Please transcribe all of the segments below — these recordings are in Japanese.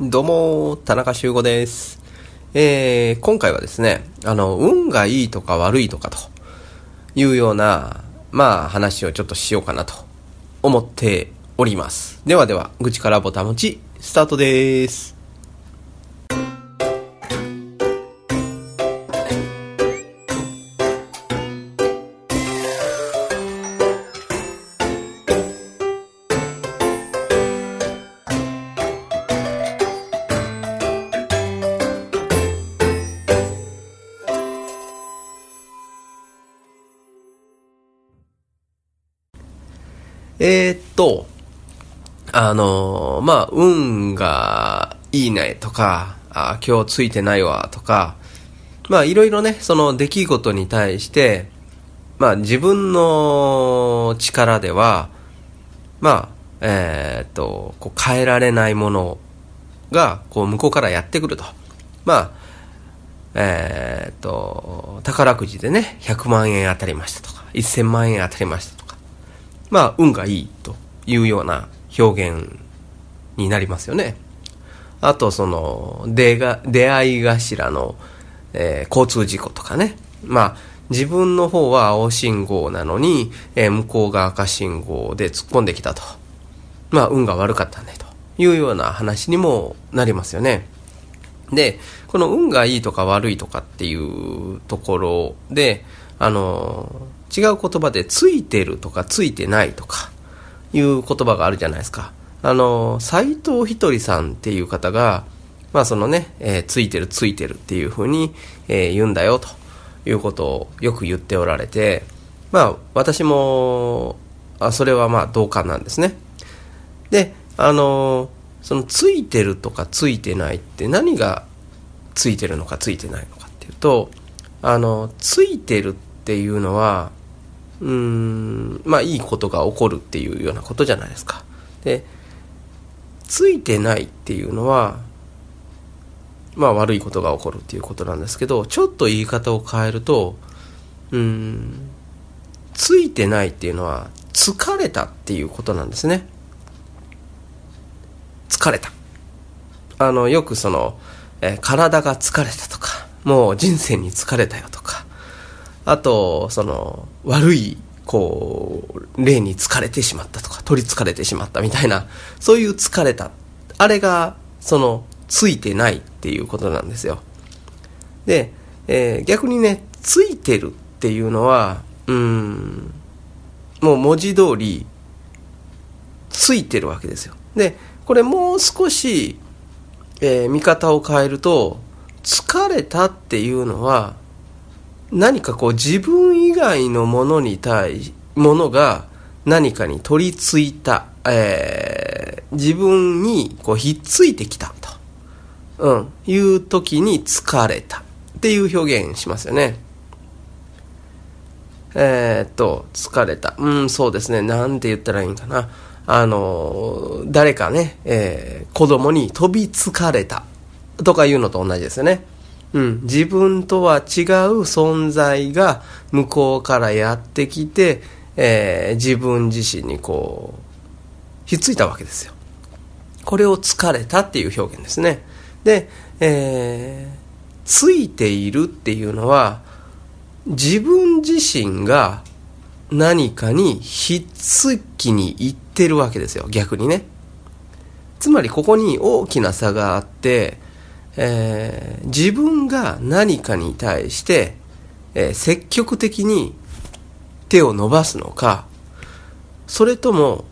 どうも、田中修吾です。えー、今回はですね、あの、運がいいとか悪いとかというような、まあ話をちょっとしようかなと思っております。ではでは、愚痴からボタン持ち、スタートです。えー、っと、あのーまあ、運がいいねとか、あ今日ついてないわとか、まあ、いろいろね、その出来事に対して、まあ、自分の力では、まあ、えーっと、こう変えられないものが、こう、向こうからやってくると。まあ、えーっと、宝くじでね、100万円当たりましたとか、1000万円当たりましたとか、まあ、運がいいというような表現になりますよね。あと、その、出が、出会い頭の、えー交通事故とかね。まあ、自分の方は青信号なのに、えー向こうが赤信号で突っ込んできたと。まあ、運が悪かったね、というような話にもなりますよね。で、この運がいいとか悪いとかっていうところで、あの、違う言葉でついてるとかついてないとかいう言葉があるじゃないですか。あの、斎藤ひとりさんっていう方が、まあそのね、えーついてるついてるっていうふうに、えー言うんだよということをよく言っておられて、まあ私も、あそれはまあ同感なんですね。で、あのそのついてるとかついてないって何がついてるのかついてないのかっていうと、あの、ついてるっていうのは、うーん、まあいいことが起こるっていうようなことじゃないですか。で、ついてないっていうのは、まあ悪いことが起こるっていうことなんですけど、ちょっと言い方を変えると、うーん、ついてないっていうのは疲れたっていうことなんですね。疲れた。あの、よくその、え体が疲れたとか、もう人生に疲れたよとか、あと、その、悪い、こう、例に疲れてしまったとか、取り憑かれてしまったみたいな、そういう疲れた。あれが、その、ついてないっていうことなんですよ。で、えー逆にね、ついてるっていうのは、うん、もう文字通り、ついてるわけですよ。で、これもう少し、えー見方を変えると、疲れたっていうのは、何かこう自分以外のものに対ものが何かに取り付いた、えー自分にこうひっついてきたと、うん、いう時に疲れたっていう表現しますよね。えーっと、疲れた。うん、そうですね。なんて言ったらいいんかな。あの、誰かね、えー子供に飛びつかれたとかいうのと同じですよね。うん、自分とは違う存在が向こうからやってきて、えー自分自身にこう、ひっついたわけですよ。これを疲れたっていう表現ですね。で、えーついているっていうのは、自分自身が何かにひっつきに行ってるわけですよ、逆にね。つまりここに大きな差があって、えー自分が何かに対して、えー積極的に手を伸ばすのか、それとも、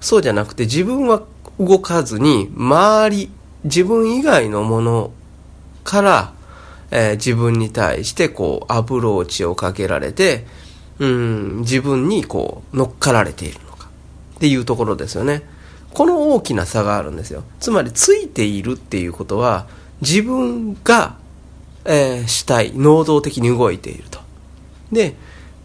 そうじゃなくて自分は動かずに、周り、自分以外のものから、えー自分に対してこうアプローチをかけられて、うん、自分にこう乗っかられているのかっていうところですよね。この大きな差があるんですよ。つまりついているっていうことは自分が、えー主体、能動的に動いていると。で、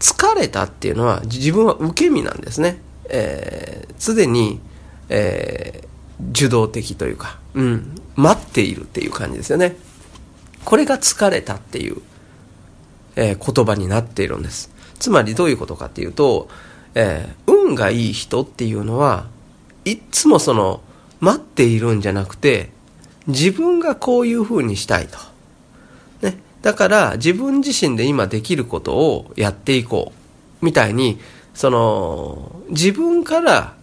疲れたっていうのは自分は受け身なんですね。えー常に、えー受動的というか、うん、待っているっていう感じですよね。これが疲れたっていう、えー言葉になっているんです。つまりどういうことかっていうと、えー運がいい人っていうのは、いっつもその、待っているんじゃなくて、自分がこういう風にしたいと。ね。だから自分自身で今できることをやっていこう。みたいに、その、自分から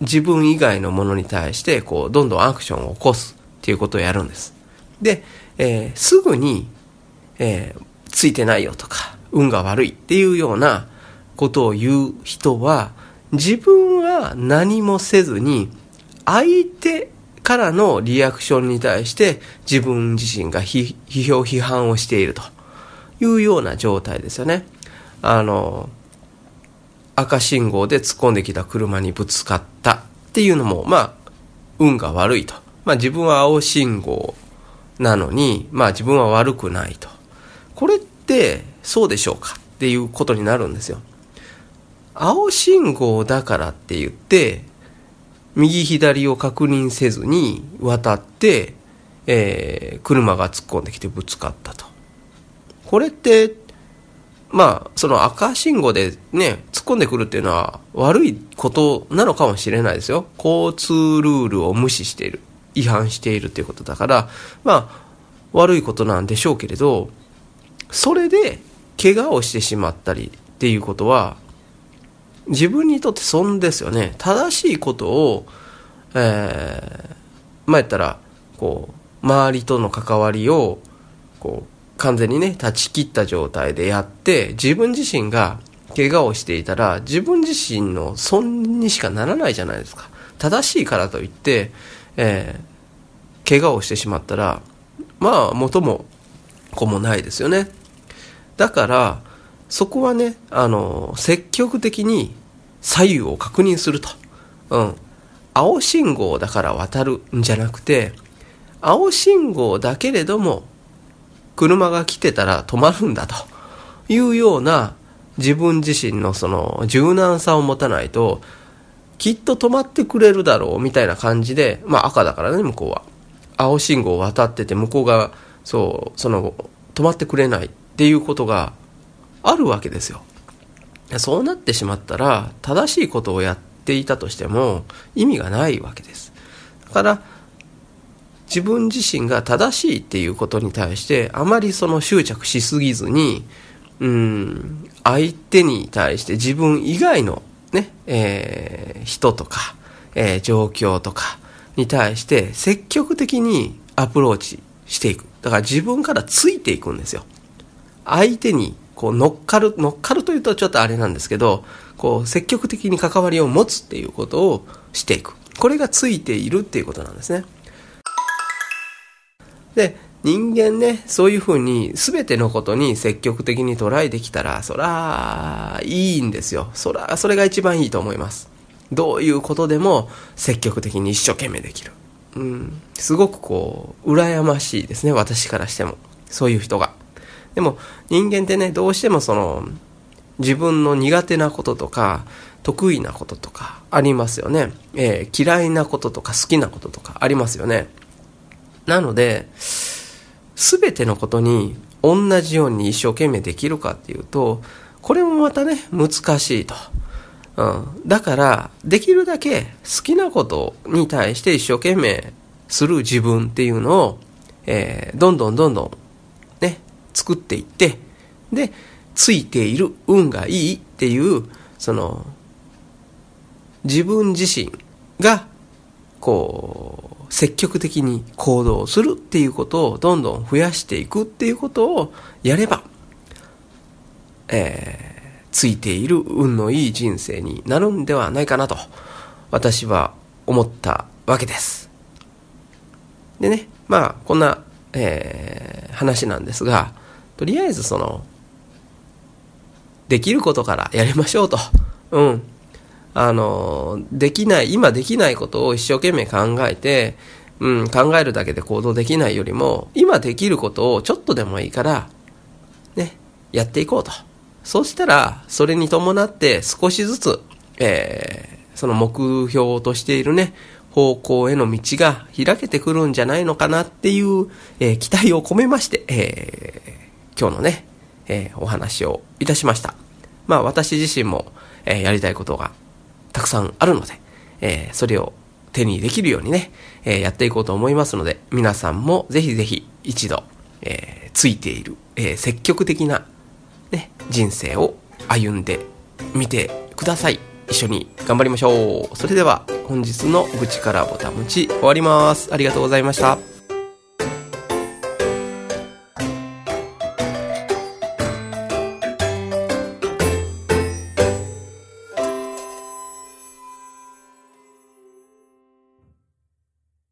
自分以外のものに対して、こう、どんどんアクションを起こすっていうことをやるんです。で、えー、すぐに、えー、ついてないよとか、運が悪いっていうようなことを言う人は、自分は何もせずに、相手からのリアクションに対して自分自身が批評、批判をしているというような状態ですよね。あの、赤信号で突っ込んできた車にぶつかったっていうのも、まあ、運が悪いと。まあ自分は青信号なのに、まあ自分は悪くないと。これってそうでしょうかっていうことになるんですよ。青信号だからって言って、右左を確認せずに渡って、えー、車が突っ込んできてぶつかったと。これって、まあ、その赤信号でね、突っ込んでくるっていうのは悪いことなのかもしれないですよ。交通ルールを無視している。違反しているっていうことだから、まあ、悪いことなんでしょうけれど、それで怪我をしてしまったりっていうことは、自分にとって損ですよね。正しいことを、えー、まあ言ったら、こう、周りとの関わりを、こう、完全にね、断ち切った状態でやって、自分自身が怪我をしていたら、自分自身の損にしかならないじゃないですか。正しいからといって、えー、怪我をしてしまったら、まあ、元も子もないですよね。だから、そこはね、あの、積極的に左右を確認すると。うん。青信号だから渡るんじゃなくて、青信号だけれども、車が来てたら止まるんだというような自分自身のその柔軟さを持たないと、きっと止まってくれるだろうみたいな感じで、まあ赤だからね、向こうは。青信号を渡ってて、向こうが、そう、その、止まってくれないっていうことがあるわけですよ。そうなってしまったら、正しいことをやっていたとしても意味がないわけです。だから、自分自身が正しいっていうことに対して、あまりその執着しすぎずに、うん、相手に対して自分以外のね、えー、人とか、えー、状況とかに対して積極的にアプローチしていく。だから自分からついていくんですよ。相手にこう乗っかる、乗っかるというとちょっとあれなんですけど、こう積極的に関わりを持つっていうことをしていく。これがついているっていうことなんですね。で、人間ね、そういうふうに全てのことに積極的にトライできたら、そら、いいんですよ。そら、それが一番いいと思います。どういうことでも積極的に一生懸命できる。うん、すごくこう、羨ましいですね、私からしても。そういう人が。でも人間ってね、どうしてもその、自分の苦手なこととか、得意なこととかありますよね。えー、嫌いなこととか好きなこととかありますよね。なので、すべてのことに同じように一生懸命できるかっていうと、これもまたね、難しいと。うん。だから、できるだけ好きなことに対して一生懸命する自分っていうのを、えー、どんどんどんどん作っていって、で、ついている運がいいっていう、その、自分自身が、こう、積極的に行動するっていうことをどんどん増やしていくっていうことをやれば、えー、ついている運のいい人生になるんではないかなと、私は思ったわけです。でね、まあ、こんな、えー、話なんですが、とりあえずその、できることからやりましょうと。うん。あの、できない、今できないことを一生懸命考えて、うん、考えるだけで行動できないよりも、今できることをちょっとでもいいから、ね、やっていこうと。そうしたら、それに伴って少しずつ、えー、その目標としているね、方向への道が開けてくるんじゃないのかなっていう、えー、期待を込めまして、えー今日のね、えー、お話をいたしました。まあ私自身も、えー、やりたいことがたくさんあるので、えー、それを手にできるようにね、え、やっていこうと思いますので、皆さんもぜひぜひ一度、え、ついている、え、積極的な、ね、人生を歩んでみてください。一緒に頑張りましょう。それでは本日の愚痴からぼたむち終わります。ありがとうございました。